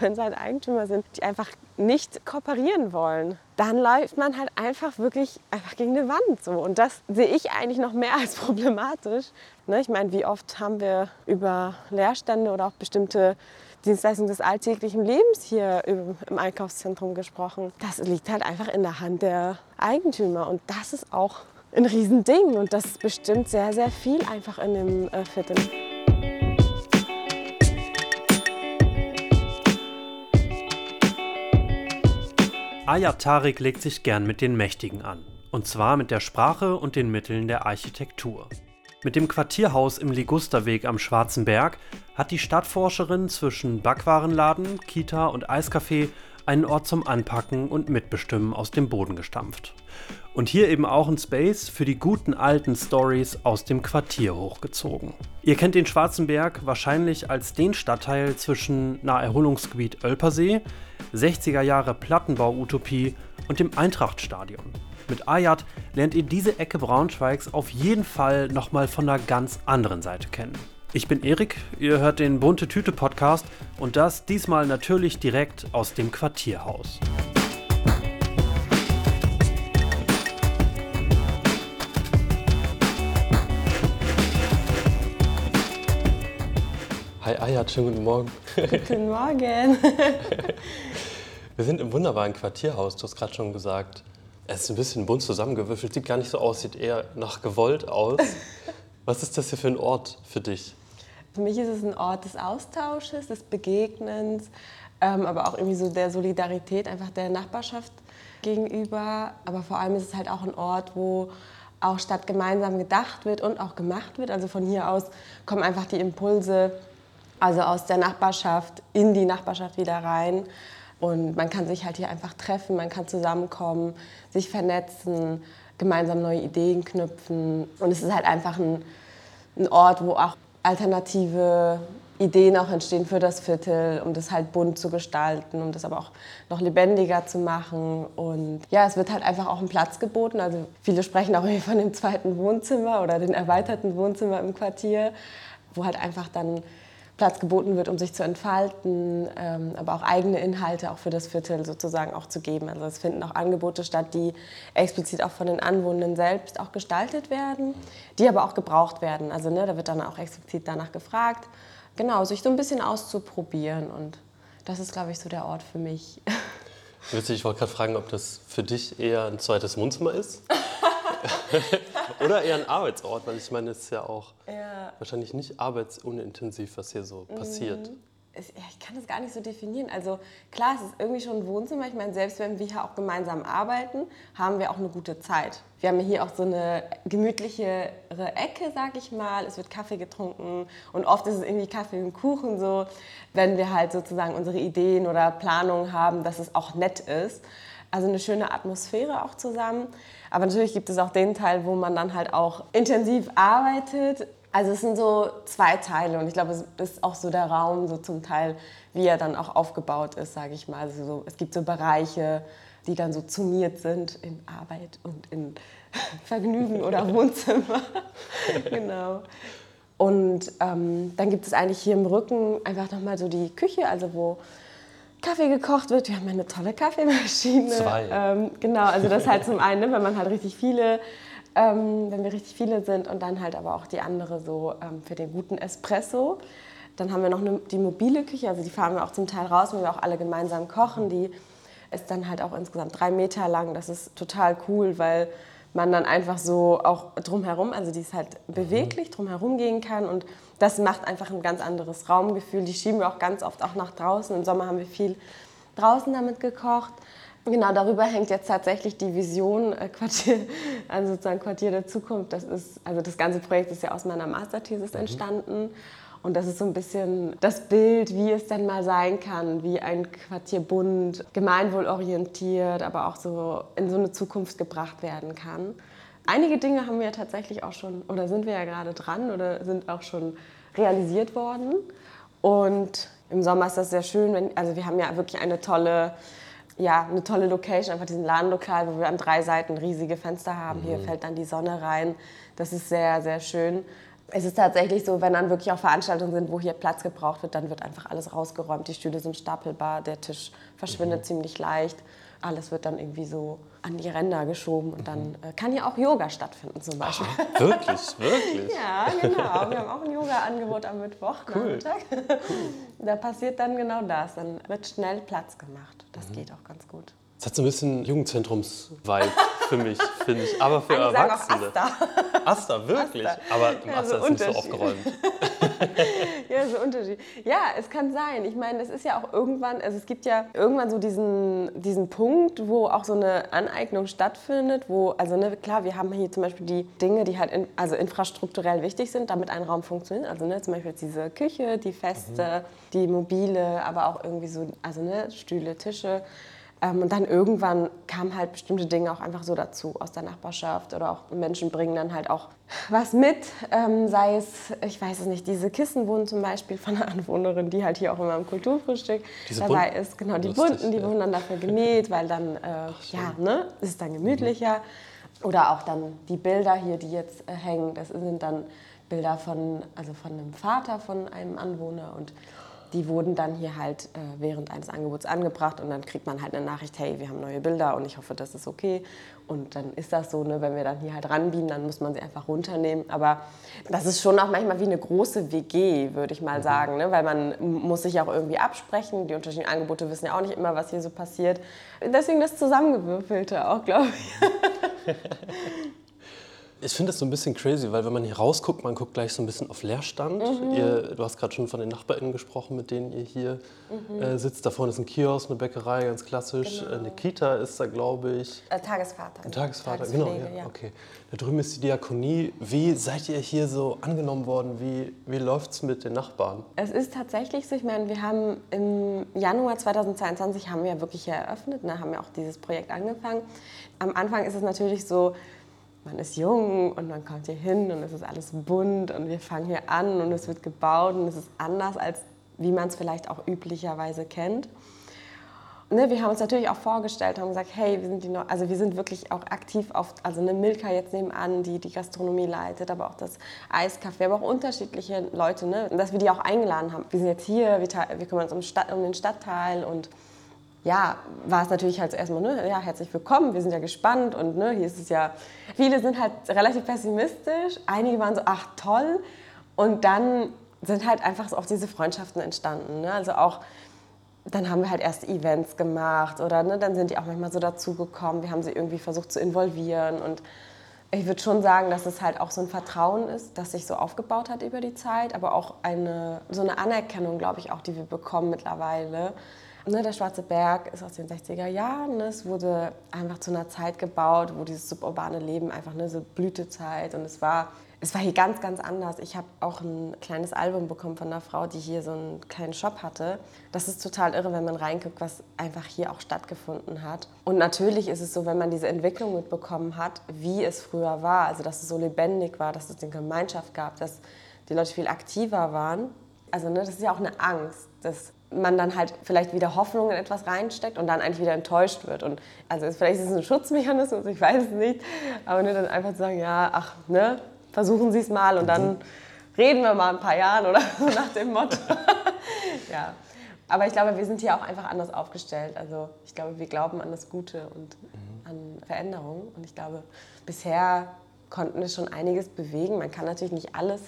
Wenn es halt Eigentümer sind, die einfach nicht kooperieren wollen, dann läuft man halt einfach wirklich einfach gegen eine Wand. So. Und das sehe ich eigentlich noch mehr als problematisch. Ne? Ich meine, wie oft haben wir über Leerstände oder auch bestimmte Dienstleistungen des alltäglichen Lebens hier im Einkaufszentrum gesprochen. Das liegt halt einfach in der Hand der Eigentümer. Und das ist auch ein Riesending. Und das bestimmt sehr, sehr viel einfach in dem äh, Viertel. Ayat Tariq legt sich gern mit den Mächtigen an. Und zwar mit der Sprache und den Mitteln der Architektur. Mit dem Quartierhaus im Ligusterweg am Schwarzen Berg hat die Stadtforscherin zwischen Backwarenladen, Kita und Eiscafé einen Ort zum Anpacken und Mitbestimmen aus dem Boden gestampft. Und hier eben auch ein Space für die guten alten Stories aus dem Quartier hochgezogen. Ihr kennt den Schwarzen Berg wahrscheinlich als den Stadtteil zwischen Naherholungsgebiet Ölpersee, 60er Jahre Plattenbau-Utopie und dem Eintrachtstadion. Mit Ayat lernt ihr diese Ecke Braunschweigs auf jeden Fall nochmal von einer ganz anderen Seite kennen. Ich bin Erik, ihr hört den Bunte Tüte Podcast und das diesmal natürlich direkt aus dem Quartierhaus. Hi Ayat, schönen guten Morgen. Guten Morgen. Wir sind im wunderbaren Quartierhaus, du hast gerade schon gesagt. Es ist ein bisschen bunt zusammengewürfelt, sieht gar nicht so aus, sieht eher nach gewollt aus. Was ist das hier für ein Ort für dich? Für mich ist es ein Ort des Austausches, des Begegnens, ähm, aber auch irgendwie so der Solidarität, einfach der Nachbarschaft gegenüber. Aber vor allem ist es halt auch ein Ort, wo auch statt gemeinsam gedacht wird und auch gemacht wird. Also von hier aus kommen einfach die Impulse also aus der Nachbarschaft in die Nachbarschaft wieder rein. Und man kann sich halt hier einfach treffen, man kann zusammenkommen, sich vernetzen, gemeinsam neue Ideen knüpfen. Und es ist halt einfach ein, ein Ort, wo auch alternative Ideen auch entstehen für das Viertel, um das halt bunt zu gestalten, um das aber auch noch lebendiger zu machen. Und ja, es wird halt einfach auch ein Platz geboten. Also viele sprechen auch von dem zweiten Wohnzimmer oder dem erweiterten Wohnzimmer im Quartier, wo halt einfach dann Platz geboten wird, um sich zu entfalten, ähm, aber auch eigene Inhalte auch für das Viertel sozusagen auch zu geben. Also es finden auch Angebote statt, die explizit auch von den Anwohnenden selbst auch gestaltet werden, die aber auch gebraucht werden. Also ne, da wird dann auch explizit danach gefragt, genau, sich so ein bisschen auszuprobieren und das ist, glaube ich, so der Ort für mich. Witzig, ich wollte gerade fragen, ob das für dich eher ein zweites Wohnzimmer ist. Oder eher ein Arbeitsort, weil ich meine, es ist ja auch ja. wahrscheinlich nicht arbeitsunintensiv, was hier so mhm. passiert. Ich kann das gar nicht so definieren. Also klar, es ist irgendwie schon ein Wohnzimmer. Ich meine, selbst wenn wir hier auch gemeinsam arbeiten, haben wir auch eine gute Zeit. Wir haben hier auch so eine gemütlichere Ecke, sag ich mal. Es wird Kaffee getrunken und oft ist es irgendwie Kaffee und Kuchen so, wenn wir halt sozusagen unsere Ideen oder Planungen haben, dass es auch nett ist. Also eine schöne Atmosphäre auch zusammen. Aber natürlich gibt es auch den Teil, wo man dann halt auch intensiv arbeitet. Also es sind so zwei Teile und ich glaube, es ist auch so der Raum so zum Teil, wie er dann auch aufgebaut ist, sage ich mal. Also so, es gibt so Bereiche, die dann so zuniert sind in Arbeit und in Vergnügen oder Wohnzimmer. genau. Und ähm, dann gibt es eigentlich hier im Rücken einfach nochmal so die Küche, also wo Kaffee gekocht wird. Wir haben eine tolle Kaffeemaschine. Zwei. Ähm, genau, also das halt zum einen, ne, wenn man halt richtig viele, ähm, wenn wir richtig viele sind und dann halt aber auch die andere so ähm, für den guten Espresso. Dann haben wir noch eine, die mobile Küche, also die fahren wir auch zum Teil raus, wenn wir auch alle gemeinsam kochen. Die ist dann halt auch insgesamt drei Meter lang. Das ist total cool, weil man dann einfach so auch drumherum, also die ist halt beweglich, drumherum gehen kann und das macht einfach ein ganz anderes Raumgefühl. Die schieben wir auch ganz oft auch nach draußen. Im Sommer haben wir viel draußen damit gekocht. Genau, darüber hängt jetzt tatsächlich die Vision äh, Quartier, also sozusagen Quartier der Zukunft. Das ist, also das ganze Projekt ist ja aus meiner Masterthesis mhm. Und das ist so ein bisschen das Bild, wie es denn mal sein kann, wie ein Quartier bunt, gemeinwohlorientiert, aber auch so in so eine Zukunft gebracht werden kann. Einige Dinge haben wir tatsächlich auch schon, oder sind wir ja gerade dran oder sind auch schon realisiert worden. Und im Sommer ist das sehr schön, wenn, also wir haben ja wirklich eine tolle, ja, eine tolle Location, einfach diesen Ladenlokal, wo wir an drei Seiten riesige Fenster haben. Mhm. Hier fällt dann die Sonne rein. Das ist sehr, sehr schön. Es ist tatsächlich so, wenn dann wirklich auch Veranstaltungen sind, wo hier Platz gebraucht wird, dann wird einfach alles rausgeräumt. Die Stühle sind stapelbar, der Tisch verschwindet mhm. ziemlich leicht. Alles wird dann irgendwie so an die Ränder geschoben und dann äh, kann hier auch Yoga stattfinden zum Beispiel. Ach, wirklich, wirklich? ja, genau. Wir haben auch ein Yoga-Angebot am Mittwoch. Cool. cool. Da passiert dann genau das. Dann wird schnell Platz gemacht. Das mhm. geht auch ganz gut. Es hat so ein bisschen Jugendzentrums-Vibe für mich, finde ich. Aber für Einige Erwachsene. Sagen auch Asta. Asta, wirklich. Asta. Aber im ja, Asta so ist nicht so aufgeräumt. ja, so Unterschied. Ja, es kann sein. Ich meine, es ist ja auch irgendwann, also es gibt ja irgendwann so diesen, diesen Punkt, wo auch so eine Aneignung stattfindet, wo, also ne, klar, wir haben hier zum Beispiel die Dinge, die halt in, also infrastrukturell wichtig sind, damit ein Raum funktioniert. Also ne, zum Beispiel diese Küche, die Feste, mhm. die Mobile, aber auch irgendwie so, also ne, Stühle, Tische. Ähm, und dann irgendwann kamen halt bestimmte Dinge auch einfach so dazu aus der Nachbarschaft oder auch Menschen bringen dann halt auch was mit, ähm, sei es, ich weiß es nicht, diese Kissen wurden zum Beispiel von einer Anwohnerin, die halt hier auch immer im Kulturfrühstück diese dabei ist, genau, die Lustig, bunten, die ja. wurden dann dafür genäht, weil dann, äh, Ach, ja, ne, ist es dann gemütlicher. Mhm. Oder auch dann die Bilder hier, die jetzt äh, hängen, das sind dann Bilder von, also von einem Vater von einem Anwohner und die wurden dann hier halt äh, während eines Angebots angebracht und dann kriegt man halt eine Nachricht, hey, wir haben neue Bilder und ich hoffe, das ist okay. Und dann ist das so, ne, wenn wir dann hier halt ranbiegen, dann muss man sie einfach runternehmen. Aber das ist schon auch manchmal wie eine große WG, würde ich mal mhm. sagen, ne? weil man muss sich auch irgendwie absprechen. Die unterschiedlichen Angebote wissen ja auch nicht immer, was hier so passiert. Deswegen das Zusammengewürfelte auch, glaube ich. Ich finde das so ein bisschen crazy, weil wenn man hier rausguckt, man guckt gleich so ein bisschen auf Leerstand. Mhm. Ihr, du hast gerade schon von den NachbarInnen gesprochen, mit denen ihr hier mhm. äh, sitzt. Da vorne ist ein Kiosk, eine Bäckerei, ganz klassisch. Genau. Eine Kita ist da, glaube ich. Äh, Tagesvater. Ein Tagesvater, genau. Ja, ja. Okay. Da drüben ist die Diakonie. Wie seid ihr hier so angenommen worden? Wie, wie läuft es mit den Nachbarn? Es ist tatsächlich so, ich meine, wir haben im Januar 2022 haben wir wirklich eröffnet, ne, haben ja auch dieses Projekt angefangen. Am Anfang ist es natürlich so, man ist jung und man kommt hier hin und es ist alles bunt und wir fangen hier an und es wird gebaut und es ist anders, als wie man es vielleicht auch üblicherweise kennt. Ne, wir haben uns natürlich auch vorgestellt, haben gesagt, hey, wir sind, die also wir sind wirklich auch aktiv auf, also eine Milka jetzt nebenan, die die Gastronomie leitet, aber auch das Eiscafé, aber auch unterschiedliche Leute, ne, dass wir die auch eingeladen haben. Wir sind jetzt hier, wir, wir kümmern uns um, Stadt, um den Stadtteil und ja, war es natürlich halt erstmal, ne, ja, herzlich willkommen, wir sind ja gespannt und ne, hier ist es ja, viele sind halt relativ pessimistisch, einige waren so, ach toll und dann sind halt einfach so auch diese Freundschaften entstanden, ne? also auch, dann haben wir halt erst Events gemacht oder ne, dann sind die auch manchmal so dazugekommen, wir haben sie irgendwie versucht zu involvieren und ich würde schon sagen, dass es halt auch so ein Vertrauen ist, das sich so aufgebaut hat über die Zeit, aber auch eine, so eine Anerkennung, glaube ich, auch, die wir bekommen mittlerweile, Ne, der Schwarze Berg ist aus den 60er Jahren. Ne, es wurde einfach zu einer Zeit gebaut, wo dieses suburbane Leben einfach eine so Blütezeit und es war es war hier ganz, ganz anders. Ich habe auch ein kleines Album bekommen von einer Frau, die hier so einen kleinen Shop hatte. Das ist total irre, wenn man reinguckt, was einfach hier auch stattgefunden hat. Und natürlich ist es so, wenn man diese Entwicklung mitbekommen hat, wie es früher war, also dass es so lebendig war, dass es eine Gemeinschaft gab, dass die Leute viel aktiver waren. Also ne, das ist ja auch eine Angst, dass man dann halt vielleicht wieder Hoffnung in etwas reinsteckt und dann eigentlich wieder enttäuscht wird. Und also vielleicht ist es ein Schutzmechanismus, ich weiß es nicht, aber nur dann einfach zu sagen, ja, ach, ne, versuchen Sie es mal und dann reden wir mal ein paar Jahren oder so nach dem Motto. ja. Aber ich glaube, wir sind hier auch einfach anders aufgestellt. Also ich glaube, wir glauben an das Gute und an Veränderung. Und ich glaube, bisher konnten wir schon einiges bewegen. Man kann natürlich nicht alles,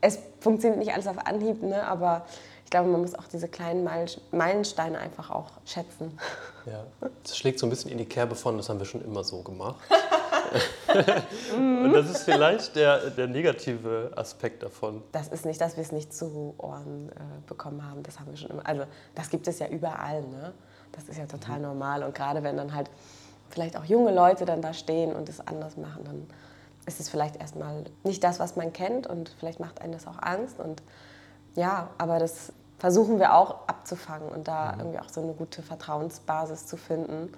es funktioniert nicht alles auf Anhieb, ne? aber ich glaube, man muss auch diese kleinen Meilensteine einfach auch schätzen. Ja, das schlägt so ein bisschen in die Kerbe von, das haben wir schon immer so gemacht. Und das ist vielleicht der, der negative Aspekt davon. Das ist nicht, dass wir es nicht zu Ohren äh, bekommen haben. Das haben wir schon immer. Also das gibt es ja überall. Ne? Das ist ja total mhm. normal. Und gerade wenn dann halt vielleicht auch junge Leute dann da stehen und es anders machen, dann ist es vielleicht erstmal nicht das, was man kennt und vielleicht macht einen das auch Angst. Und ja, aber das versuchen wir auch abzufangen und da mhm. irgendwie auch so eine gute Vertrauensbasis zu finden.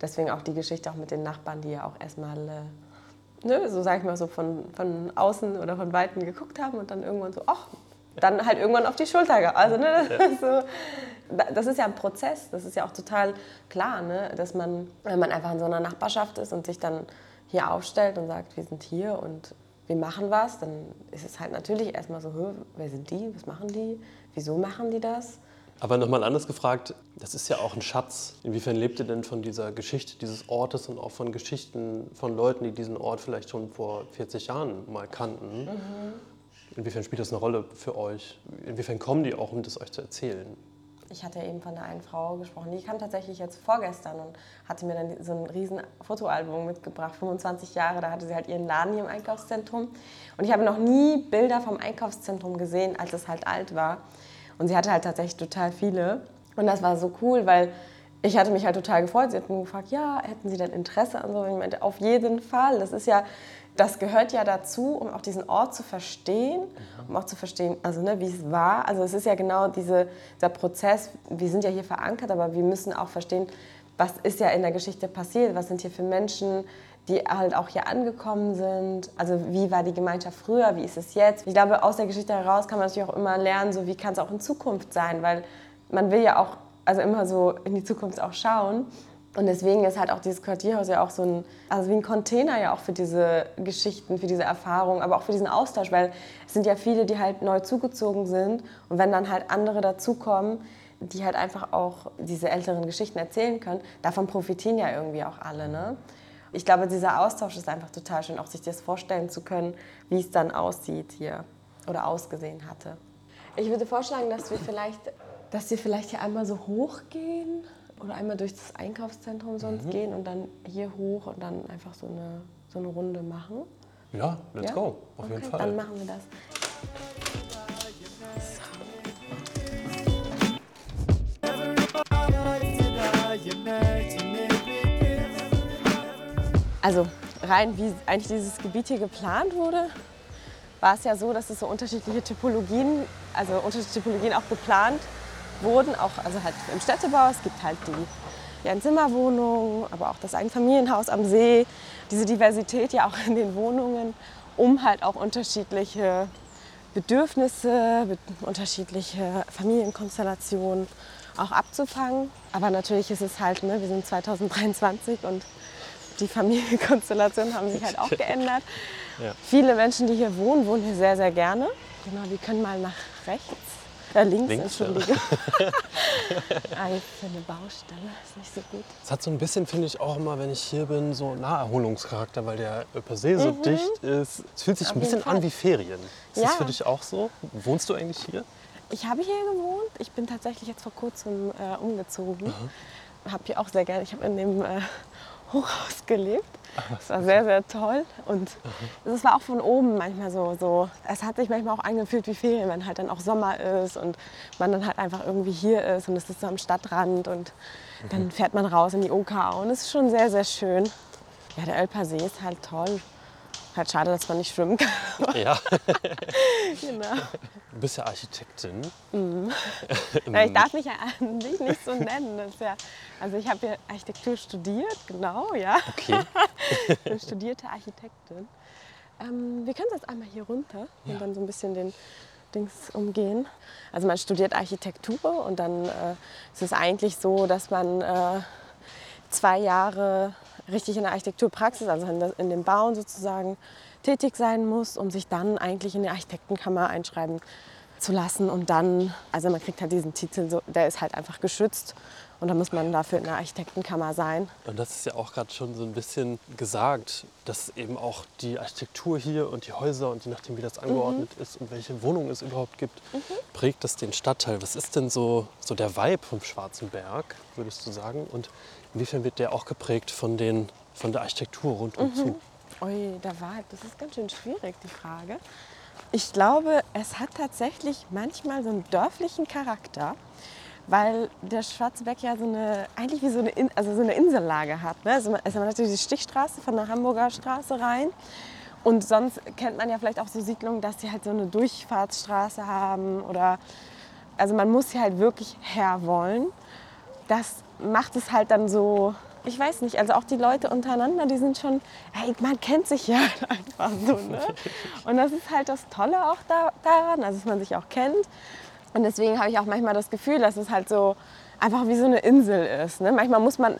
Deswegen auch die Geschichte auch mit den Nachbarn, die ja auch erstmal, äh, ne, so sag ich mal, so von, von außen oder von Weitem geguckt haben und dann irgendwann so, ach, dann halt irgendwann auf die Schulter. Also, ne, ja. so, das ist ja ein Prozess, das ist ja auch total klar, ne, dass man, wenn man einfach in so einer Nachbarschaft ist und sich dann hier aufstellt und sagt, wir sind hier und wir machen was, dann ist es halt natürlich erstmal so, wer sind die, was machen die, wieso machen die das? Aber nochmal anders gefragt, das ist ja auch ein Schatz. Inwiefern lebt ihr denn von dieser Geschichte dieses Ortes und auch von Geschichten von Leuten, die diesen Ort vielleicht schon vor 40 Jahren mal kannten? Mhm. Inwiefern spielt das eine Rolle für euch? Inwiefern kommen die auch, um das euch zu erzählen? Ich hatte eben von der einen Frau gesprochen, die kam tatsächlich jetzt vorgestern und hatte mir dann so ein riesen Fotoalbum mitgebracht, 25 Jahre, da hatte sie halt ihren Laden hier im Einkaufszentrum. Und ich habe noch nie Bilder vom Einkaufszentrum gesehen, als es halt alt war. Und sie hatte halt tatsächlich total viele. Und das war so cool, weil ich hatte mich halt total gefreut. Sie hat mich gefragt, ja, hätten Sie denn Interesse an so? Und ich meinte, auf jeden Fall. Das ist ja, das gehört ja dazu, um auch diesen Ort zu verstehen, um auch zu verstehen, also ne, wie es war. Also es ist ja genau diese, dieser Prozess. Wir sind ja hier verankert, aber wir müssen auch verstehen, was ist ja in der Geschichte passiert, was sind hier für Menschen, die halt auch hier angekommen sind. Also wie war die Gemeinschaft früher, wie ist es jetzt? Ich glaube, aus der Geschichte heraus kann man natürlich auch immer lernen, so wie kann es auch in Zukunft sein, weil man will ja auch also immer so in die Zukunft auch schauen. Und deswegen ist halt auch dieses Quartierhaus ja auch so ein, also wie ein Container ja auch für diese Geschichten, für diese Erfahrungen, aber auch für diesen Austausch, weil es sind ja viele, die halt neu zugezogen sind und wenn dann halt andere dazukommen, die halt einfach auch diese älteren Geschichten erzählen können, davon profitieren ja irgendwie auch alle. Ne? Ich glaube, dieser Austausch ist einfach total schön, auch sich das vorstellen zu können, wie es dann aussieht hier oder ausgesehen hatte. Ich würde vorschlagen, dass wir vielleicht, dass wir vielleicht hier einmal so hochgehen oder einmal durch das Einkaufszentrum sonst mhm. gehen und dann hier hoch und dann einfach so eine, so eine Runde machen. Ja, let's ja? go, auf okay, jeden Fall. Dann machen wir das. Also rein wie eigentlich dieses Gebiet hier geplant wurde, war es ja so, dass es so unterschiedliche Typologien, also unterschiedliche Typologien auch geplant wurden, auch also halt im Städtebau. Es gibt halt die, die Einzimmerwohnungen, aber auch das Einfamilienhaus am See. Diese Diversität ja auch in den Wohnungen, um halt auch unterschiedliche Bedürfnisse, unterschiedliche Familienkonstellationen auch abzufangen. Aber natürlich ist es halt, ne, wir sind 2023 und die Familienkonstellationen haben sich halt auch geändert. Ja. Viele Menschen, die hier wohnen, wohnen hier sehr, sehr gerne. Genau, wir können mal nach rechts. Äh, links, links, Entschuldige. Eigentlich für eine Baustelle ist nicht so gut. Es hat so ein bisschen, finde ich, auch immer, wenn ich hier bin, so Naherholungscharakter, weil der per se so mhm. dicht ist. Es fühlt sich Auf ein bisschen an wie Ferien. Ist ja. das für dich auch so? Wohnst du eigentlich hier? Ich habe hier gewohnt. Ich bin tatsächlich jetzt vor kurzem äh, umgezogen. Mhm. Habe hier auch sehr gerne. Ich habe in dem äh, Hochhaus gelebt. Das war sehr, sehr toll. Und es war auch von oben manchmal so, so. Es hat sich manchmal auch angefühlt wie Ferien, wenn halt dann auch Sommer ist und man dann halt einfach irgendwie hier ist und es ist so am Stadtrand und dann mhm. fährt man raus in die OK und es ist schon sehr, sehr schön. Ja, der Ölper See ist halt toll. Halt schade, dass man nicht schwimmen kann. Ja. genau. Du bist ja Architektin. Mhm. ja, ich darf mich ja an sich nicht so nennen. Ja, also ich habe ja Architektur studiert, genau, ja. Okay. Eine studierte Architektin. Ähm, wir können jetzt einmal hier runter ja. und dann so ein bisschen den Dings umgehen. Also man studiert Architektur und dann äh, ist es eigentlich so, dass man äh, zwei Jahre richtig in der Architekturpraxis, also in, in dem Bauen sozusagen, tätig sein muss, um sich dann eigentlich in die Architektenkammer einschreiben zu lassen. Und dann, also man kriegt halt diesen Titel, so, der ist halt einfach geschützt. Und da muss man dafür in der Architektenkammer sein. Und das ist ja auch gerade schon so ein bisschen gesagt, dass eben auch die Architektur hier und die Häuser und je nachdem, wie das angeordnet mhm. ist und welche Wohnungen es überhaupt gibt, mhm. prägt das den Stadtteil. Was ist denn so, so der Vibe vom Schwarzen Berg, würdest du sagen? Und Inwiefern wird der auch geprägt von, den, von der Architektur rundum mhm. zu? Ui, der Wahrheit, das ist ganz schön schwierig, die Frage. Ich glaube, es hat tatsächlich manchmal so einen dörflichen Charakter, weil der Schwarzenberg ja so eine, eigentlich wie so eine, In also so eine Insellage hat. Ne? Also man, also man hat die Stichstraße von der Hamburger Straße rein. Und sonst kennt man ja vielleicht auch so Siedlungen, dass sie halt so eine Durchfahrtsstraße haben oder also man muss sie halt wirklich herwollen. Das macht es halt dann so, ich weiß nicht, also auch die Leute untereinander, die sind schon, hey, man kennt sich ja einfach so. Ne? Und das ist halt das Tolle auch da, daran, also dass man sich auch kennt. Und deswegen habe ich auch manchmal das Gefühl, dass es halt so einfach wie so eine Insel ist. Ne? Manchmal muss man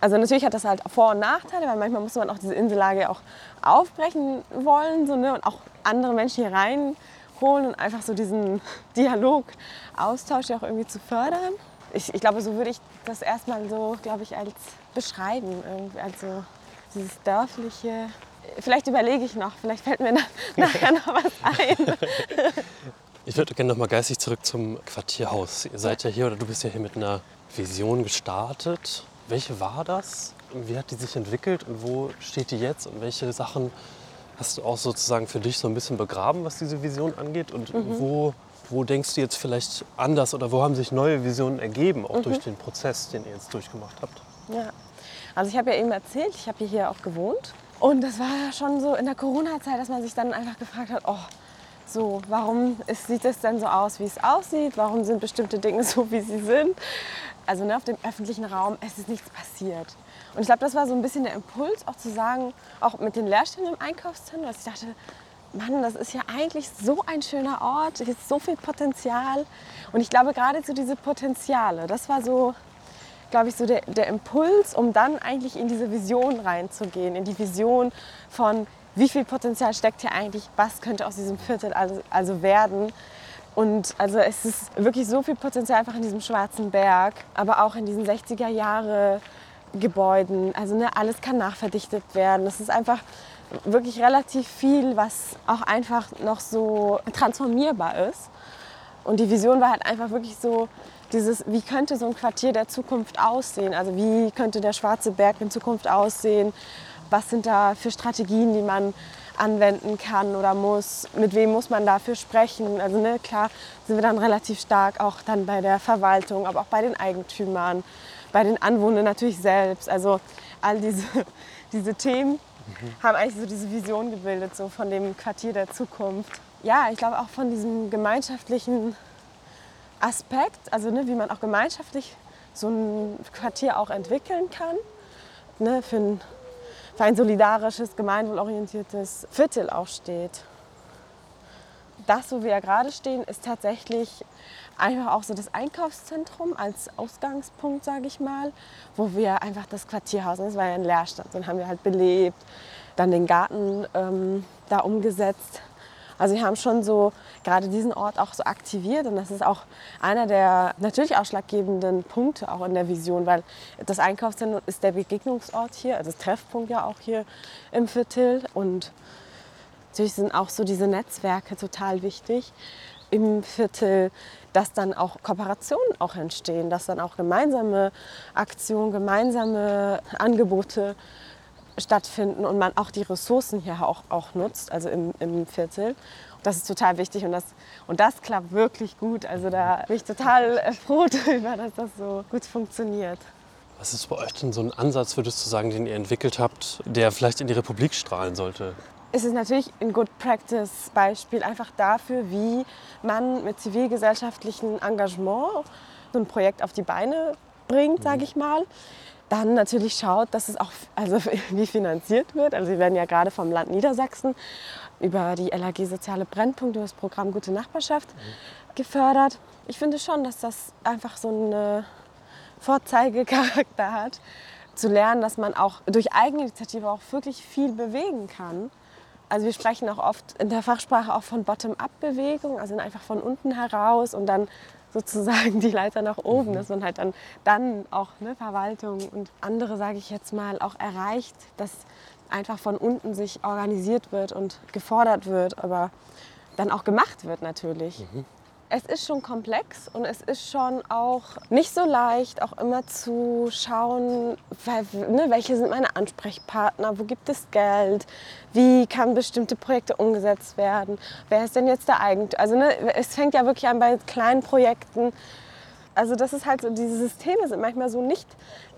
Also natürlich hat das halt Vor- und Nachteile, weil manchmal muss man auch diese Insellage auch aufbrechen wollen so, ne? und auch andere Menschen hier reinholen und einfach so diesen Dialog, Austausch ja auch irgendwie zu fördern. Ich, ich glaube, so würde ich das erstmal so, glaube ich, als beschreiben. Also dieses dörfliche. Vielleicht überlege ich noch, vielleicht fällt mir nachher noch was ein. Ich würde gerne noch mal geistig zurück zum Quartierhaus. Ihr seid ja hier oder du bist ja hier mit einer Vision gestartet. Welche war das? Wie hat die sich entwickelt und wo steht die jetzt? Und welche Sachen hast du auch sozusagen für dich so ein bisschen begraben, was diese Vision angeht? Und mhm. wo, wo denkst du jetzt vielleicht anders oder wo haben sich neue Visionen ergeben, auch mhm. durch den Prozess, den ihr jetzt durchgemacht habt? Ja, also ich habe ja eben erzählt, ich habe hier auch gewohnt. Und das war ja schon so in der Corona-Zeit, dass man sich dann einfach gefragt hat, oh, so, warum ist, sieht es denn so aus, wie es aussieht? Warum sind bestimmte Dinge so, wie sie sind? Also ne, auf dem öffentlichen Raum, es ist nichts passiert. Und ich glaube, das war so ein bisschen der Impuls, auch zu sagen, auch mit den Leerständen im Einkaufszentrum, dass ich dachte, Mann, das ist ja eigentlich so ein schöner Ort, hier ist so viel Potenzial. Und ich glaube, gerade so diese Potenziale, das war so, glaube ich, so der, der Impuls, um dann eigentlich in diese Vision reinzugehen, in die Vision von, wie viel Potenzial steckt hier eigentlich, was könnte aus diesem Viertel also, also werden. Und also es ist wirklich so viel Potenzial einfach in diesem schwarzen Berg, aber auch in diesen 60er Jahre Gebäuden. Also ne, alles kann nachverdichtet werden. Es ist einfach wirklich relativ viel, was auch einfach noch so transformierbar ist. Und die Vision war halt einfach wirklich so dieses, wie könnte so ein Quartier der Zukunft aussehen? Also wie könnte der Schwarze Berg in Zukunft aussehen? was sind da für Strategien, die man anwenden kann oder muss, mit wem muss man dafür sprechen. Also ne, klar sind wir dann relativ stark auch dann bei der Verwaltung, aber auch bei den Eigentümern, bei den Anwohnern natürlich selbst. Also all diese, diese Themen mhm. haben eigentlich so diese Vision gebildet, so von dem Quartier der Zukunft. Ja, ich glaube auch von diesem gemeinschaftlichen Aspekt, also ne, wie man auch gemeinschaftlich so ein Quartier auch entwickeln kann. Ne, für ein für ein solidarisches, gemeinwohlorientiertes Viertel auch steht. Das, wo wir ja gerade stehen, ist tatsächlich einfach auch so das Einkaufszentrum als Ausgangspunkt, sage ich mal, wo wir einfach das Quartierhaus, das war ja ein Leerstand, den haben wir halt belebt, dann den Garten ähm, da umgesetzt. Also wir haben schon so gerade diesen Ort auch so aktiviert und das ist auch einer der natürlich ausschlaggebenden Punkte auch in der Vision, weil das Einkaufszentrum ist der Begegnungsort hier, also das Treffpunkt ja auch hier im Viertel und natürlich sind auch so diese Netzwerke total wichtig im Viertel, dass dann auch Kooperationen auch entstehen, dass dann auch gemeinsame Aktionen, gemeinsame Angebote stattfinden und man auch die Ressourcen hier auch, auch nutzt, also im, im Viertel. Das ist total wichtig und das, und das klappt wirklich gut. Also da bin ich total froh darüber, dass das so gut funktioniert. Was ist bei euch denn so ein Ansatz, würdest du sagen, den ihr entwickelt habt, der vielleicht in die Republik strahlen sollte? Es ist natürlich ein Good Practice Beispiel einfach dafür, wie man mit zivilgesellschaftlichem Engagement so ein Projekt auf die Beine bringt, sage mhm. ich mal dann natürlich schaut, dass es auch also wie finanziert wird. Also wir werden ja gerade vom Land Niedersachsen über die LAG Soziale Brennpunkte, das Programm Gute Nachbarschaft gefördert. Ich finde schon, dass das einfach so einen Vorzeigecharakter hat, zu lernen, dass man auch durch Eigeninitiative auch wirklich viel bewegen kann. Also wir sprechen auch oft in der Fachsprache auch von Bottom-up-Bewegung, also einfach von unten heraus und dann sozusagen die Leiter nach oben, mhm. dass man halt dann, dann auch ne, Verwaltung und andere, sage ich jetzt mal, auch erreicht, dass einfach von unten sich organisiert wird und gefordert wird, aber dann auch gemacht wird natürlich. Mhm es ist schon komplex und es ist schon auch nicht so leicht, auch immer zu schauen, weil, ne, welche sind meine Ansprechpartner, wo gibt es Geld, wie kann bestimmte Projekte umgesetzt werden, wer ist denn jetzt der Eigentümer. Also ne, es fängt ja wirklich an bei kleinen Projekten. Also das ist halt so, diese Systeme sind manchmal so nicht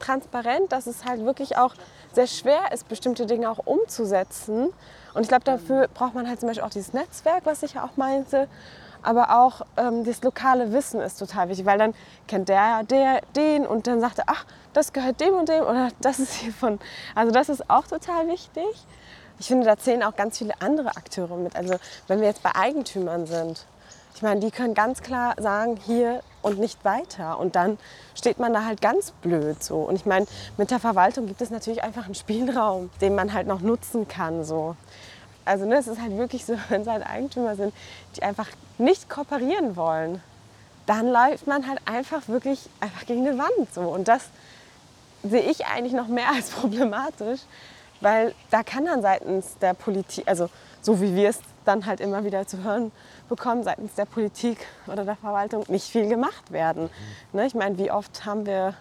transparent, dass es halt wirklich auch sehr schwer ist, bestimmte Dinge auch umzusetzen. Und ich glaube, dafür braucht man halt zum Beispiel auch dieses Netzwerk, was ich ja auch meinte aber auch ähm, das lokale Wissen ist total wichtig, weil dann kennt der, der den und dann sagt er, ach, das gehört dem und dem oder das ist hier von. Also das ist auch total wichtig. Ich finde, da zählen auch ganz viele andere Akteure mit. Also wenn wir jetzt bei Eigentümern sind, Ich meine, die können ganz klar sagen, hier und nicht weiter. Und dann steht man da halt ganz blöd so. Und ich meine, mit der Verwaltung gibt es natürlich einfach einen Spielraum, den man halt noch nutzen kann. So. Also ne, es ist halt wirklich so, wenn es halt Eigentümer sind, die einfach nicht kooperieren wollen, dann läuft man halt einfach wirklich einfach gegen die Wand. So. Und das sehe ich eigentlich noch mehr als problematisch, weil da kann dann seitens der Politik, also so wie wir es dann halt immer wieder zu hören bekommen, seitens der Politik oder der Verwaltung nicht viel gemacht werden. Ne, ich meine, wie oft haben wir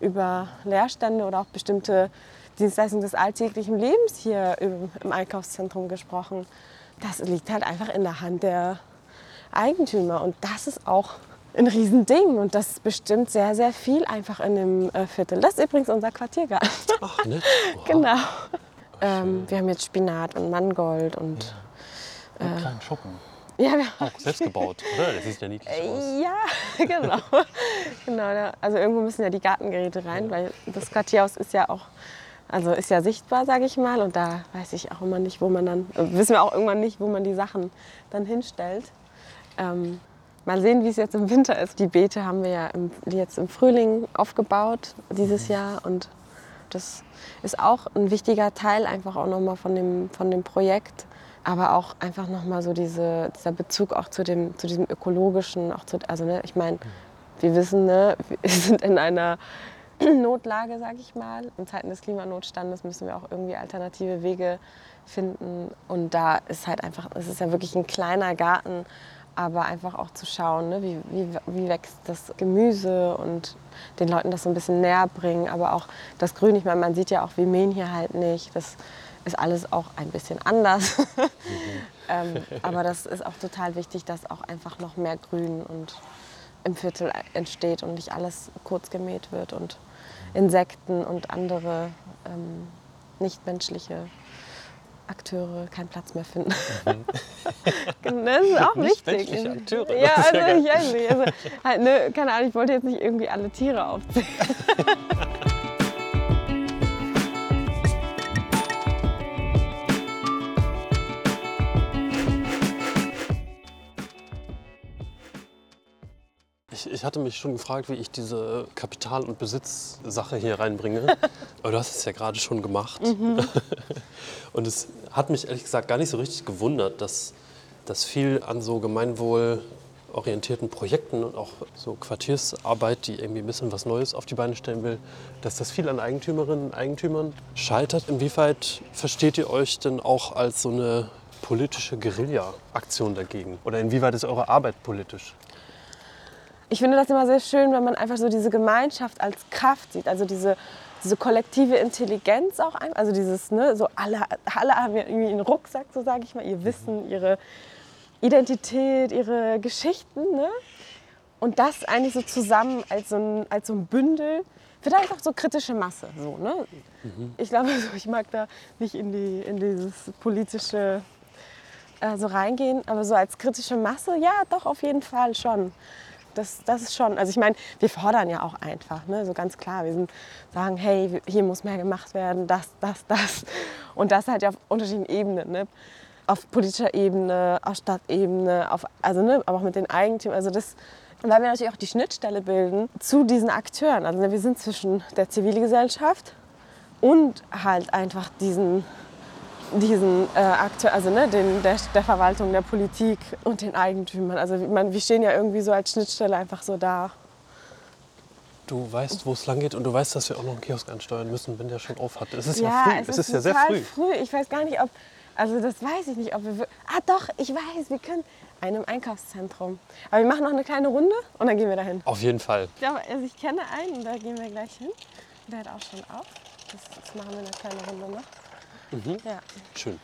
über Leerstände oder auch bestimmte Dienstleistungen des alltäglichen Lebens hier im Einkaufszentrum gesprochen. Das liegt halt einfach in der Hand der Eigentümer und das ist auch ein Riesending und das bestimmt sehr, sehr viel einfach in dem äh, Viertel. Das ist übrigens unser Quartiergarten. Ach, ne? genau. Ähm, wir haben jetzt Spinat und Mangold und. Ja. Einen äh, kleinen Schuppen. Ja, wir haben auch selbst gebaut, oder? Das sieht ja niedlich aus. Ja, genau. genau also irgendwo müssen ja die Gartengeräte rein, ja. weil das Quartierhaus ist ja auch, also ist ja sichtbar, sage ich mal. Und da weiß ich auch immer nicht, wo man dann, wissen wir auch irgendwann nicht, wo man die Sachen dann hinstellt. Ähm, Mal sehen, wie es jetzt im Winter ist. Die Beete haben wir ja im, jetzt im Frühling aufgebaut dieses mhm. Jahr und das ist auch ein wichtiger Teil einfach auch nochmal von dem, von dem Projekt. Aber auch einfach nochmal so diese, dieser Bezug auch zu, dem, zu diesem ökologischen. Auch zu, also ne, ich meine, wir wissen, ne, wir sind in einer Notlage, sage ich mal. In Zeiten des Klimanotstandes müssen wir auch irgendwie alternative Wege finden. Und da ist halt einfach, es ist ja wirklich ein kleiner Garten aber einfach auch zu schauen, ne, wie, wie, wie, wächst das Gemüse und den Leuten das so ein bisschen näher bringen. Aber auch das Grün, ich meine, man sieht ja auch, wir mähen hier halt nicht. Das ist alles auch ein bisschen anders. Ähm, aber das ist auch total wichtig, dass auch einfach noch mehr Grün und im Viertel entsteht und nicht alles kurz gemäht wird und Insekten und andere ähm, nichtmenschliche Akteure keinen Platz mehr finden. Mhm. das ist auch nicht wichtig. Akteure. Ja, also ja ich weiß nicht. Also, halt, ne, keine Ahnung, ich wollte jetzt nicht irgendwie alle Tiere aufzählen. Ich, hatte mich schon gefragt, wie ich diese Kapital- und Besitzsache hier reinbringe. Aber du hast es ja gerade schon gemacht. Mhm. Und es hat mich ehrlich gesagt gar nicht so richtig gewundert, dass, dass viel an so gemeinwohlorientierten Projekten und auch so Quartiersarbeit, die irgendwie ein bisschen was Neues auf die Beine stellen will, dass das viel an Eigentümerinnen und Eigentümern scheitert. Inwieweit versteht ihr euch denn auch als so eine politische Guerilla-Aktion dagegen? Oder inwieweit ist eure Arbeit politisch? Ich finde das immer sehr schön, wenn man einfach so diese Gemeinschaft als Kraft sieht, also diese, diese kollektive Intelligenz auch, also dieses, ne, so alle, alle haben irgendwie einen Rucksack, so sage ich mal, ihr Wissen, ihre Identität, ihre Geschichten, ne? Und das eigentlich so zusammen als so ein, als so ein Bündel wird einfach so kritische Masse. So, ne? Mhm. Ich glaube, ich mag da nicht in, die, in dieses politische äh, so reingehen, aber so als kritische Masse, ja, doch, auf jeden Fall schon das, das ist schon, also ich meine, wir fordern ja auch einfach, ne? so ganz klar. Wir sind, sagen, hey, hier muss mehr gemacht werden, das, das, das. Und das halt ja auf unterschiedlichen Ebenen. Ne? Auf politischer Ebene, auf Stadtebene, auf, also, ne? aber auch mit den Eigentümern. Also das, weil wir natürlich auch die Schnittstelle bilden zu diesen Akteuren. Also ne, wir sind zwischen der Zivilgesellschaft und halt einfach diesen diesen äh, Akteur, also ne, den, der, der, Verwaltung, der Politik und den Eigentümern. Also man, wir stehen ja irgendwie so als Schnittstelle einfach so da. Du weißt, wo es lang geht und du weißt, dass wir auch noch einen Kiosk ansteuern müssen, wenn der schon auf hat. Es ist ja, ja früh. Es, es ist, ist ja sehr früh. früh. Ich weiß gar nicht, ob, also das weiß ich nicht, ob wir, ah doch, ich weiß, wir können einem Einkaufszentrum. Aber wir machen noch eine kleine Runde und dann gehen wir dahin. Auf jeden Fall. Ja, also ich kenne einen, da gehen wir gleich hin. Der hat auch schon auf. Das, das machen wir eine kleine Runde noch. Mhm. Ja. Schön.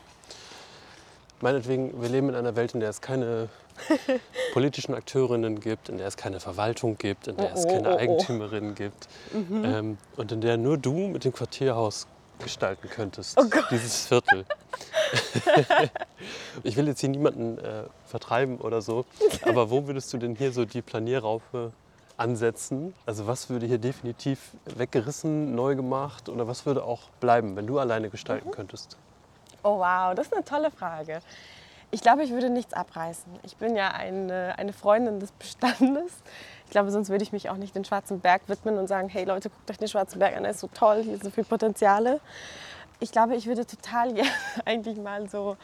Meinetwegen, wir leben in einer Welt, in der es keine politischen Akteurinnen gibt, in der es keine Verwaltung gibt, in der oh, es keine oh, oh, Eigentümerinnen gibt mhm. ähm, und in der nur du mit dem Quartierhaus gestalten könntest, oh dieses Viertel. ich will jetzt hier niemanden äh, vertreiben oder so, aber wo würdest du denn hier so die Planierraupe ansetzen? Also was würde hier definitiv weggerissen, neu gemacht oder was würde auch bleiben, wenn du alleine gestalten mhm. könntest? Oh wow, das ist eine tolle Frage. Ich glaube, ich würde nichts abreißen. Ich bin ja eine, eine Freundin des Bestandes. Ich glaube, sonst würde ich mich auch nicht den Schwarzen Berg widmen und sagen, hey Leute, guckt euch den Schwarzen Berg an, er ist so toll, hier ist so viel Potenziale. Ich glaube, ich würde total gerne eigentlich mal so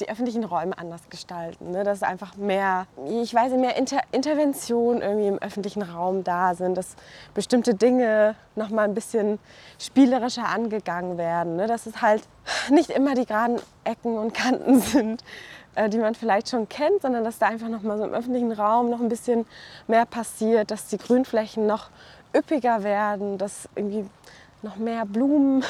die öffentlichen Räume anders gestalten. Ne? Dass einfach mehr, ich weiß nicht, mehr Inter Intervention irgendwie im öffentlichen Raum da sind, dass bestimmte Dinge noch mal ein bisschen spielerischer angegangen werden. Ne? Dass es halt nicht immer die geraden Ecken und Kanten sind, äh, die man vielleicht schon kennt, sondern dass da einfach noch mal so im öffentlichen Raum noch ein bisschen mehr passiert, dass die Grünflächen noch üppiger werden, dass irgendwie noch mehr Blumen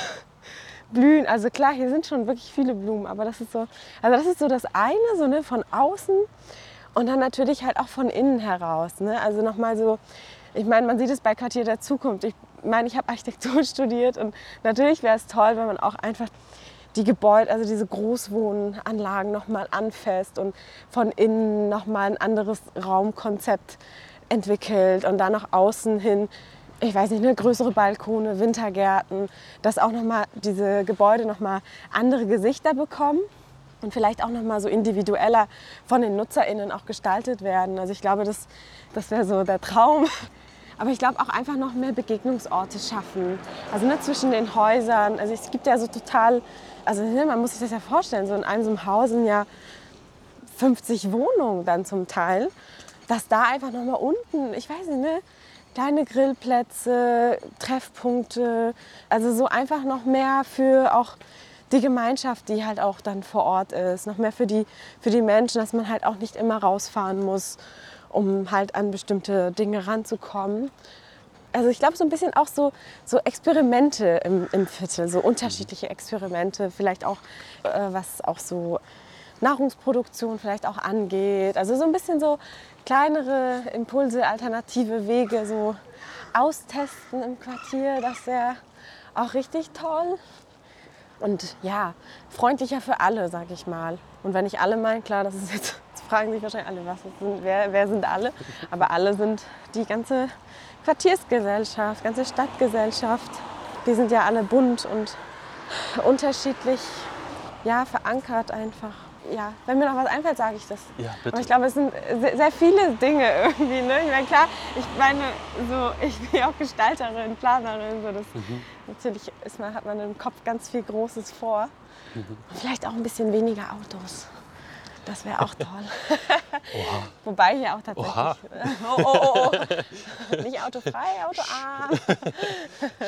blühen. Also klar, hier sind schon wirklich viele Blumen, aber das ist so, also das ist so das eine, so ne, von außen und dann natürlich halt auch von innen heraus. Ne? Also nochmal so, ich meine, man sieht es bei Quartier der Zukunft. Ich meine, ich habe Architektur studiert und natürlich wäre es toll, wenn man auch einfach die Gebäude, also diese Großwohnanlagen nochmal anfasst und von innen nochmal ein anderes Raumkonzept entwickelt und dann nach außen hin, ich weiß nicht, eine größere Balkone, Wintergärten, dass auch nochmal diese Gebäude nochmal andere Gesichter bekommen und vielleicht auch nochmal so individueller von den NutzerInnen auch gestaltet werden. Also ich glaube, das, das wäre so der Traum. Aber ich glaube auch einfach noch mehr Begegnungsorte schaffen. Also ne, zwischen den Häusern. Also es gibt ja so total also ne, man muss sich das ja vorstellen, so in einem so einem Haus sind ja 50 Wohnungen dann zum Teil, dass da einfach noch mal unten, ich weiß nicht, ne, kleine Grillplätze, Treffpunkte, also so einfach noch mehr für auch die Gemeinschaft, die halt auch dann vor Ort ist, noch mehr für die, für die Menschen, dass man halt auch nicht immer rausfahren muss, um halt an bestimmte Dinge ranzukommen also ich glaube so ein bisschen auch so, so Experimente im, im Viertel, so unterschiedliche Experimente, vielleicht auch äh, was auch so Nahrungsproduktion vielleicht auch angeht. Also so ein bisschen so kleinere Impulse, alternative Wege so austesten im Quartier, das wäre auch richtig toll. Und ja, freundlicher für alle, sag ich mal. Und wenn ich alle meine, klar, das ist jetzt, jetzt fragen sich wahrscheinlich alle, was sind, wer, wer sind alle? Aber alle sind die ganze Quartiersgesellschaft, ganze Stadtgesellschaft. Die sind ja alle bunt und unterschiedlich ja, verankert einfach. Ja, wenn mir noch was einfällt, sage ich das. Ja, bitte. Aber ich glaube, es sind sehr, sehr viele Dinge irgendwie. Ne? Ich meine, klar, ich meine, so, ich bin ja auch Gestalterin, Planerin. So, das, mhm. Natürlich ist man, hat man im Kopf ganz viel Großes vor. Mhm. Vielleicht auch ein bisschen weniger Autos. Das wäre auch toll. Wobei hier auch tatsächlich. Oha. Oh, oh, oh, oh. Nicht autofrei, autoarm.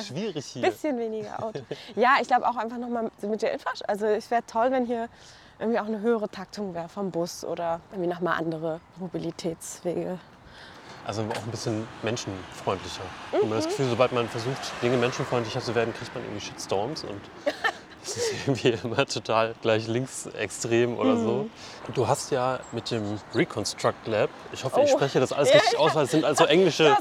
Schwierig hier. Bisschen weniger Auto. Ja, ich glaube auch einfach nochmal mit der Infrastruktur. Also es wäre toll, wenn hier irgendwie auch eine höhere Taktung wäre vom Bus oder irgendwie nochmal andere Mobilitätswege. Also auch ein bisschen menschenfreundlicher. Mhm. Und man das Gefühl, sobald man versucht, Dinge menschenfreundlicher zu werden, kriegt man irgendwie Shitstorms und Das ist irgendwie immer total gleich linksextrem oder mhm. so. Du hast ja mit dem Reconstruct Lab, ich hoffe, oh. ich spreche das alles ja, richtig aus, weil es sind also englische,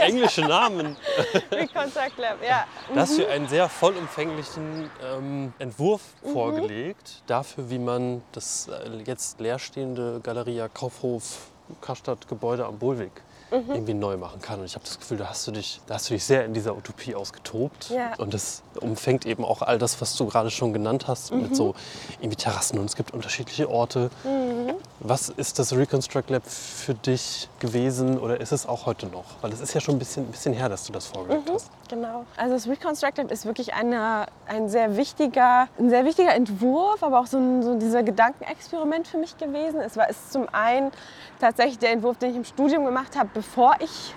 englische Namen. Reconstruct Lab, ja. Mhm. Da hast du einen sehr vollumfänglichen ähm, Entwurf mhm. vorgelegt dafür, wie man das äh, jetzt leerstehende Galeria Kaufhof Karstadt Gebäude am Bohlweg mhm. irgendwie neu machen kann. Und ich habe das Gefühl, da hast du dich, da hast du dich sehr in dieser Utopie ausgetobt. Ja. Und das umfängt eben auch all das, was du gerade schon genannt hast, mhm. mit so irgendwie Terrassen und es gibt unterschiedliche Orte. Mhm. Was ist das Reconstruct Lab für dich gewesen oder ist es auch heute noch? Weil es ist ja schon ein bisschen, ein bisschen her, dass du das vorgelegt mhm. hast. Genau. Also das Reconstruct Lab ist wirklich eine, ein, sehr wichtiger, ein sehr wichtiger Entwurf, aber auch so, ein, so dieser Gedankenexperiment für mich gewesen. Es war es zum einen tatsächlich der Entwurf, den ich im Studium gemacht habe, bevor ich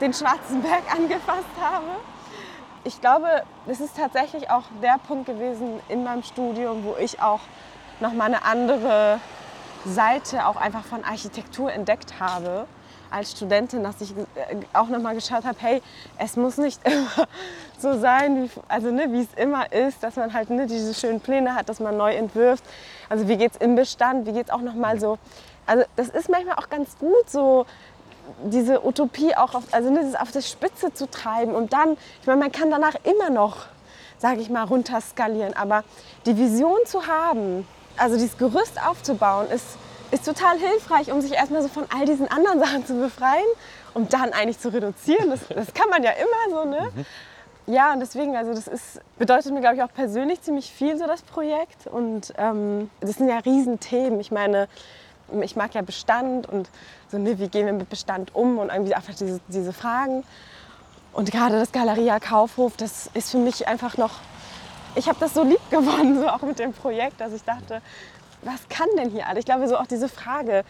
den Schwarzen Berg angefasst habe. Ich glaube, es ist tatsächlich auch der Punkt gewesen in meinem Studium, wo ich auch noch mal eine andere Seite auch einfach von Architektur entdeckt habe als Studentin, dass ich äh, auch noch mal geschaut habe, hey, es muss nicht immer so sein, wie, also, ne, wie es immer ist, dass man halt ne, diese schönen Pläne hat, dass man neu entwirft. Also wie geht es im Bestand, wie geht es auch noch mal so. Also das ist manchmal auch ganz gut, so diese Utopie auch auf, also ne, auf der Spitze zu treiben und dann, ich meine, man kann danach immer noch, sage ich mal, runterskalieren, aber die Vision zu haben, also dieses Gerüst aufzubauen, ist, ist total hilfreich, um sich erstmal so von all diesen anderen Sachen zu befreien, um dann eigentlich zu reduzieren. Das, das kann man ja immer so, ne? Mhm. ja, und deswegen, also das ist, bedeutet mir, glaube ich, auch persönlich ziemlich viel, so das Projekt. Und ähm, das sind ja Riesenthemen. Ich meine, ich mag ja Bestand und so, ne, wie gehen wir mit Bestand um und irgendwie einfach diese, diese Fragen. Und gerade das Galeria Kaufhof, das ist für mich einfach noch, ich habe das so lieb gewonnen, so auch mit dem Projekt, dass ich dachte, was kann denn hier alles? Ich glaube, so auch diese Frage,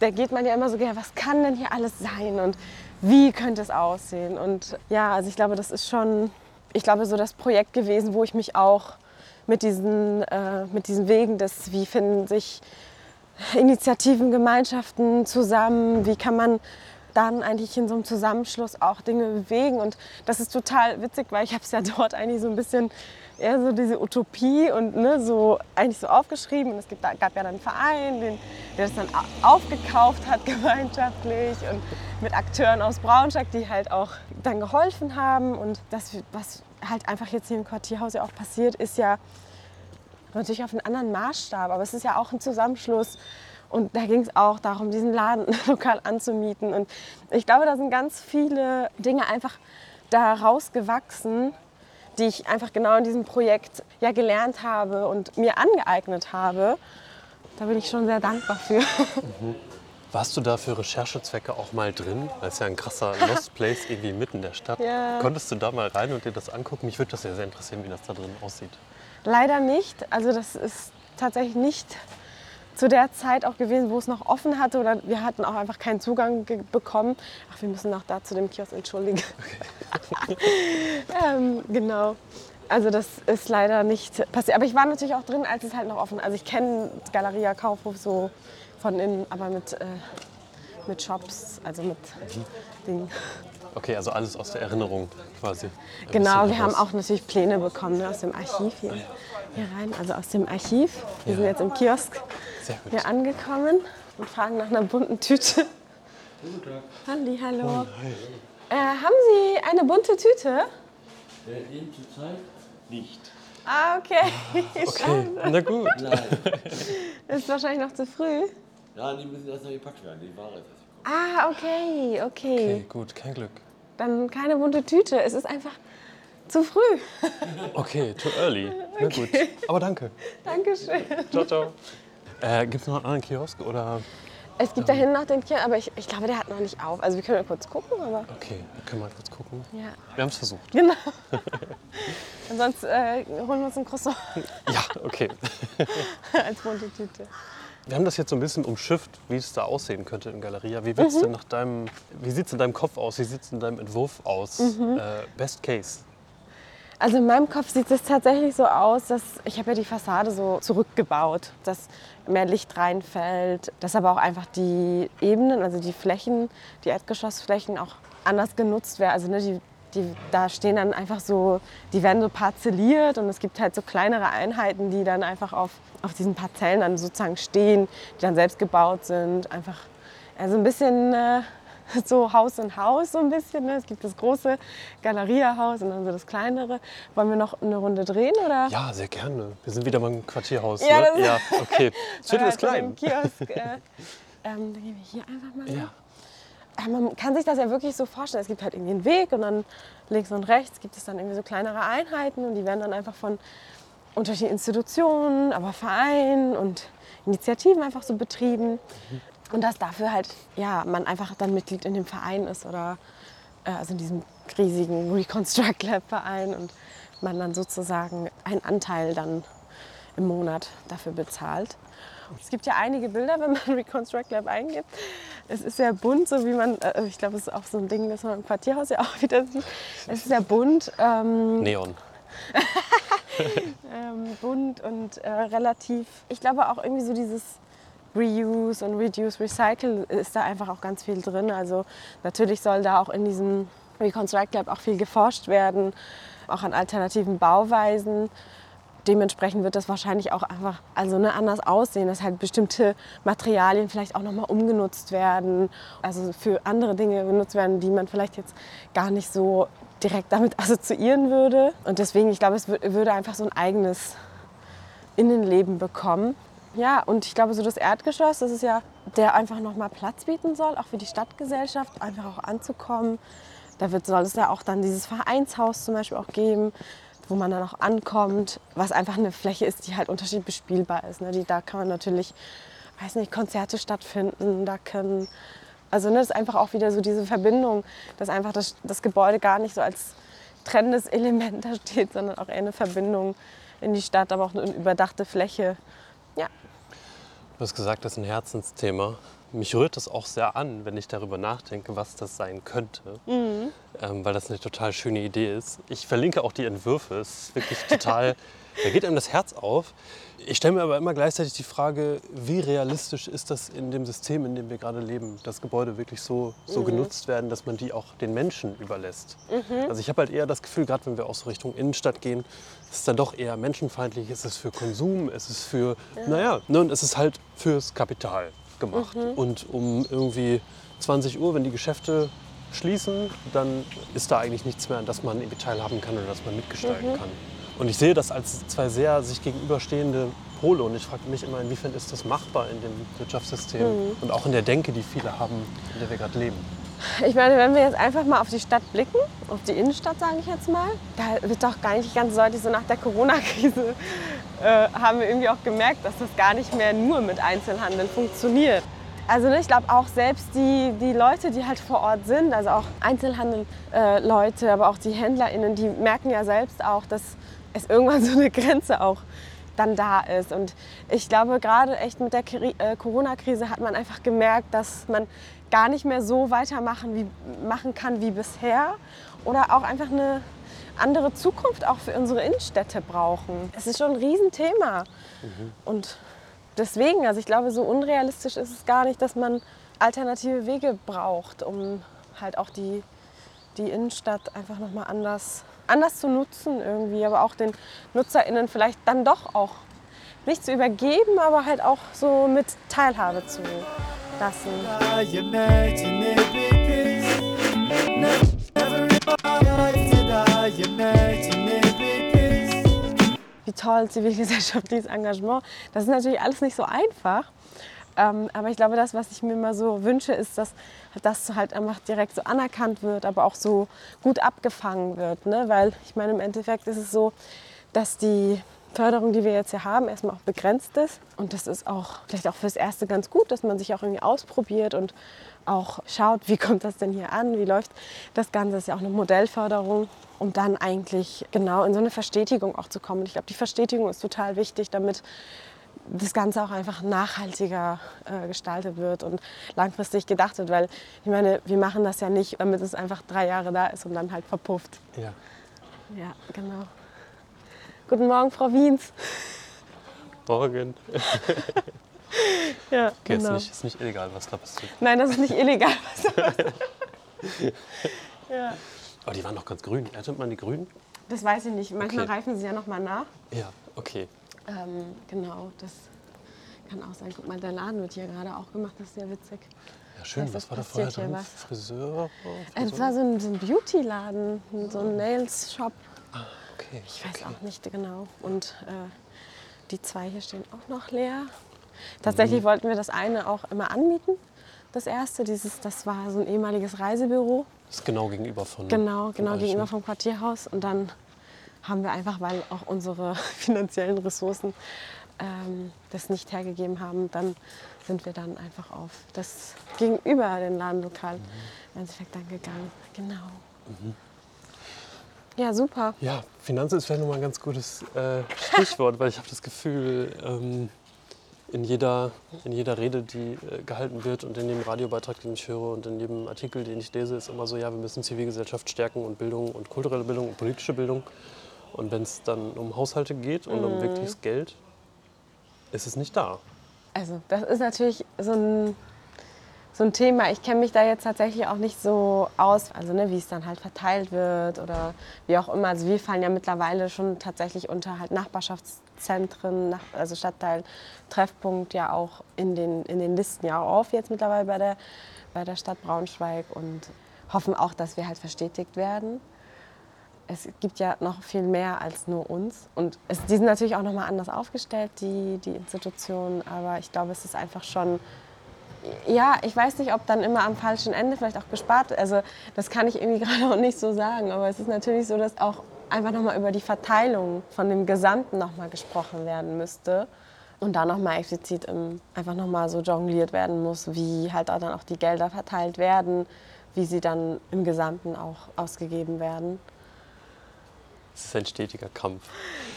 da geht man ja immer so gerne, was kann denn hier alles sein und wie könnte es aussehen? Und ja, also ich glaube, das ist schon, ich glaube, so das Projekt gewesen, wo ich mich auch mit diesen, äh, mit diesen Wegen des, wie finden sich Initiativen, Gemeinschaften zusammen, wie kann man dann eigentlich in so einem Zusammenschluss auch Dinge bewegen. Und das ist total witzig, weil ich habe es ja dort eigentlich so ein bisschen eher so diese Utopie und ne, so eigentlich so aufgeschrieben. Und es gibt, gab ja dann einen Verein, den, der das dann aufgekauft hat gemeinschaftlich und mit Akteuren aus Braunschweig, die halt auch dann geholfen haben. Und das, was halt einfach jetzt hier im Quartierhaus ja auch passiert, ist ja natürlich auf einen anderen Maßstab, aber es ist ja auch ein Zusammenschluss. Und da ging es auch darum, diesen Laden lokal anzumieten. Und ich glaube, da sind ganz viele Dinge einfach daraus gewachsen, die ich einfach genau in diesem Projekt ja gelernt habe und mir angeeignet habe. Da bin ich schon sehr dankbar für. Mhm. Warst du da für Recherchezwecke auch mal drin? Das ist ja ein krasser Lost Place irgendwie mitten in der Stadt. Ja. Konntest du da mal rein und dir das angucken? Mich würde das ja sehr interessieren, wie das da drin aussieht. Leider nicht. Also das ist tatsächlich nicht zu der Zeit auch gewesen, wo es noch offen hatte oder wir hatten auch einfach keinen Zugang bekommen. Ach, wir müssen noch da zu dem Kiosk entschuldigen. Okay. ähm, genau. Also das ist leider nicht passiert. Aber ich war natürlich auch drin, als es halt noch offen. Also ich kenne Galeria Kaufhof so von innen, aber mit, äh, mit Shops, also mit mhm. Dingen. Okay, also alles aus der Erinnerung quasi. Genau, wir haben auch natürlich Pläne bekommen ne, aus dem Archiv hier, hier rein. Also aus dem Archiv. Wir ja. sind jetzt im Kiosk hier angekommen und fragen nach einer bunten Tüte. Guten Tag. Halli, hallo. Äh, haben Sie eine bunte Tüte? Äh, in zurzeit nicht. Ah, okay. okay, na gut. Nein. Ist wahrscheinlich noch zu früh. Ja, die müssen erst noch gepackt werden. Die Ware ist Ah, okay, okay. Okay, gut, kein Glück. Dann keine bunte Tüte. Es ist einfach zu früh. Okay, too early. Na gut. Aber danke. Dankeschön. Ciao, ciao. Äh, Gibt es noch einen anderen Kiosk oder? Es gibt da hinten noch den Kiosk, aber ich, ich glaube, der hat noch nicht auf. Also wir können mal kurz gucken, aber. Okay, wir können mal kurz gucken. Ja. Wir haben es versucht. Genau. Ansonsten äh, holen wir uns ein Croissant. Ja, okay. Als bunte Tüte. Wir haben das jetzt so ein bisschen umschifft, wie es da aussehen könnte in Galeria. Wie, mhm. denn nach deinem, wie sieht es in deinem Kopf aus? Wie sieht es in deinem Entwurf aus? Mhm. Äh, best Case. Also in meinem Kopf sieht es tatsächlich so aus, dass ich habe ja die Fassade so zurückgebaut, dass mehr Licht reinfällt, dass aber auch einfach die Ebenen, also die Flächen, die Erdgeschossflächen auch anders genutzt werden. Also ne, die, die, da stehen dann einfach so, die werden so parzelliert und es gibt halt so kleinere Einheiten, die dann einfach auf, auf diesen Parzellen dann sozusagen stehen, die dann selbst gebaut sind. Einfach also ein bisschen äh, so Haus in Haus so ein bisschen. Ne? Es gibt das große Galeriehaus und dann so das kleinere. Wollen wir noch eine Runde drehen oder? Ja, sehr gerne. Wir sind wieder beim Quartierhaus. Ja, ne? ja okay. Viertel ist klein. Kiosk, äh, ähm, dann gehen wir hier einfach mal. Ja. Man kann sich das ja wirklich so vorstellen. Es gibt halt irgendwie einen Weg und dann links und rechts gibt es dann irgendwie so kleinere Einheiten und die werden dann einfach von unterschiedlichen Institutionen, aber Vereinen und Initiativen einfach so betrieben. Und dass dafür halt, ja, man einfach dann Mitglied in dem Verein ist oder äh, also in diesem riesigen Reconstruct Lab Verein und man dann sozusagen einen Anteil dann im Monat dafür bezahlt. Es gibt ja einige Bilder, wenn man Reconstruct Lab eingibt. Es ist sehr bunt, so wie man, äh, ich glaube, es ist auch so ein Ding, das man im Quartierhaus ja auch wieder sieht. Es ist sehr bunt. Ähm, Neon. ähm, bunt und äh, relativ, ich glaube auch irgendwie so dieses Reuse und Reduce, Recycle ist da einfach auch ganz viel drin. Also natürlich soll da auch in diesem Reconstruct Lab auch viel geforscht werden, auch an alternativen Bauweisen. Dementsprechend wird das wahrscheinlich auch einfach also ne, anders aussehen, dass halt bestimmte Materialien vielleicht auch nochmal umgenutzt werden, also für andere Dinge genutzt werden, die man vielleicht jetzt gar nicht so direkt damit assoziieren würde. Und deswegen, ich glaube, es würde einfach so ein eigenes Innenleben bekommen. Ja, und ich glaube, so das Erdgeschoss, das ist ja, der einfach nochmal Platz bieten soll, auch für die Stadtgesellschaft, einfach auch anzukommen, Da wird, soll es ja auch dann dieses Vereinshaus zum Beispiel auch geben, wo man dann auch ankommt, was einfach eine Fläche ist, die halt unterschiedlich bespielbar ist. Ne? Die, da kann man natürlich, weiß nicht, Konzerte stattfinden, da können, also ne, das ist einfach auch wieder so diese Verbindung, dass einfach das, das Gebäude gar nicht so als trennendes Element da steht, sondern auch eher eine Verbindung in die Stadt, aber auch eine überdachte Fläche. Ja. Du hast gesagt, das ist ein Herzensthema. Mich rührt das auch sehr an, wenn ich darüber nachdenke, was das sein könnte, mhm. ähm, weil das eine total schöne Idee ist. Ich verlinke auch die Entwürfe. Es ist wirklich total, da geht einem das Herz auf. Ich stelle mir aber immer gleichzeitig die Frage, wie realistisch ist das in dem System, in dem wir gerade leben, dass Gebäude wirklich so, so mhm. genutzt werden, dass man die auch den Menschen überlässt. Mhm. Also ich habe halt eher das Gefühl, gerade wenn wir auch so Richtung Innenstadt gehen, ist es dann doch eher menschenfeindlich, ist es für Konsum, ist es für, ja. naja, ne, und es ist halt fürs Kapital gemacht. Mhm. Und um irgendwie 20 Uhr, wenn die Geschäfte schließen, dann ist da eigentlich nichts mehr, an das man irgendwie teilhaben kann oder das man mitgestalten mhm. kann. Und ich sehe das als zwei sehr sich gegenüberstehende Pole und ich frage mich immer, inwiefern ist das machbar in dem Wirtschaftssystem mhm. und auch in der Denke, die viele haben, in der wir gerade leben. Ich meine, wenn wir jetzt einfach mal auf die Stadt blicken, auf die Innenstadt sage ich jetzt mal, da wird doch gar nicht ganz deutlich, so nach der Corona-Krise äh, haben wir irgendwie auch gemerkt, dass das gar nicht mehr nur mit Einzelhandel funktioniert. Also ne, ich glaube auch selbst die, die Leute, die halt vor Ort sind, also auch Einzelhandel-Leute, äh, aber auch die HändlerInnen, die merken ja selbst auch, dass es irgendwann so eine Grenze auch dann da ist. Und ich glaube, gerade echt mit der äh, Corona-Krise hat man einfach gemerkt, dass man gar nicht mehr so weitermachen wie, machen kann wie bisher oder auch einfach eine andere Zukunft auch für unsere Innenstädte brauchen. Es ist schon ein Riesenthema. Mhm. Und deswegen, also ich glaube, so unrealistisch ist es gar nicht, dass man alternative Wege braucht, um halt auch die, die Innenstadt einfach nochmal anders anders zu nutzen irgendwie, aber auch den NutzerInnen vielleicht dann doch auch nicht zu übergeben, aber halt auch so mit Teilhabe zu lassen. Wie toll zivilgesellschaftliches Engagement. Das ist natürlich alles nicht so einfach. Ähm, aber ich glaube, das, was ich mir immer so wünsche, ist, dass das halt einfach direkt so anerkannt wird, aber auch so gut abgefangen wird. Ne? Weil ich meine, im Endeffekt ist es so, dass die Förderung, die wir jetzt hier haben, erstmal auch begrenzt ist. Und das ist auch vielleicht auch fürs Erste ganz gut, dass man sich auch irgendwie ausprobiert und auch schaut, wie kommt das denn hier an, wie läuft das Ganze. Das ist ja auch eine Modellförderung, um dann eigentlich genau in so eine Verstetigung auch zu kommen. ich glaube, die Verstetigung ist total wichtig, damit das Ganze auch einfach nachhaltiger äh, gestaltet wird und langfristig gedacht wird. Weil ich meine, wir machen das ja nicht, damit es einfach drei Jahre da ist und dann halt verpufft. Ja. Ja, genau. Guten Morgen, Frau Wiens. Morgen. ja, okay, genau. ist, nicht, ist nicht illegal, was da passiert. Nein, das ist nicht illegal, was da passiert. ja. Aber die waren doch ganz grün. Erntet man die grünen? Das weiß ich nicht. Manchmal okay. reifen sie ja noch mal nach. Ja, okay. Ähm, genau, das kann auch sein. Guck mal, der Laden wird hier gerade auch gemacht, das ist sehr witzig. Ja, schön. Das was war da vorher drin? Friseur? Friseur? Es war so ein, so ein Beauty-Laden, so ein Nails-Shop. Ah, okay. Ich weiß okay. auch nicht genau. Und äh, die zwei hier stehen auch noch leer. Tatsächlich mhm. wollten wir das eine auch immer anmieten. Das erste, dieses, das war so ein ehemaliges Reisebüro. Das ist genau gegenüber von. Genau, genau gegenüber vom Quartierhaus. Und dann haben wir einfach, weil auch unsere finanziellen Ressourcen ähm, das nicht hergegeben haben, dann sind wir dann einfach auf das gegenüber den Ladenlokal mhm. im Endeffekt dann gegangen. Genau. Mhm. Ja, super. Ja, Finanzen ist vielleicht nochmal ein ganz gutes äh, Stichwort, weil ich habe das Gefühl, ähm, in, jeder, in jeder Rede, die äh, gehalten wird und in jedem Radiobeitrag, den ich höre und in jedem Artikel, den ich lese, ist immer so, ja, wir müssen Zivilgesellschaft stärken und Bildung und kulturelle Bildung und politische Bildung. Und wenn es dann um Haushalte geht und um mhm. wirkliches Geld, ist es nicht da. Also das ist natürlich so ein, so ein Thema. Ich kenne mich da jetzt tatsächlich auch nicht so aus, also ne, wie es dann halt verteilt wird oder wie auch immer. Also wir fallen ja mittlerweile schon tatsächlich unter halt Nachbarschaftszentren, nach, also Stadtteil, Treffpunkt ja auch in den, in den Listen ja auch auf jetzt mittlerweile bei der, bei der Stadt Braunschweig und hoffen auch, dass wir halt verstetigt werden es gibt ja noch viel mehr als nur uns. Und es, die sind natürlich auch noch mal anders aufgestellt, die, die Institutionen. Aber ich glaube, es ist einfach schon ja, ich weiß nicht, ob dann immer am falschen Ende vielleicht auch gespart. Also das kann ich irgendwie gerade auch nicht so sagen. Aber es ist natürlich so, dass auch einfach nochmal über die Verteilung von dem Gesamten nochmal gesprochen werden müsste. Und da nochmal explizit einfach nochmal so jongliert werden muss, wie halt auch dann auch die Gelder verteilt werden, wie sie dann im Gesamten auch ausgegeben werden. Es ist ein stetiger Kampf.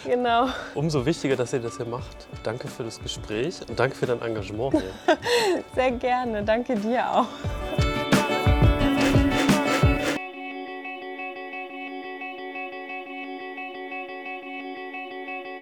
Genau. Umso wichtiger, dass ihr das hier macht. Danke für das Gespräch und danke für dein Engagement hier. Sehr gerne. Danke dir auch.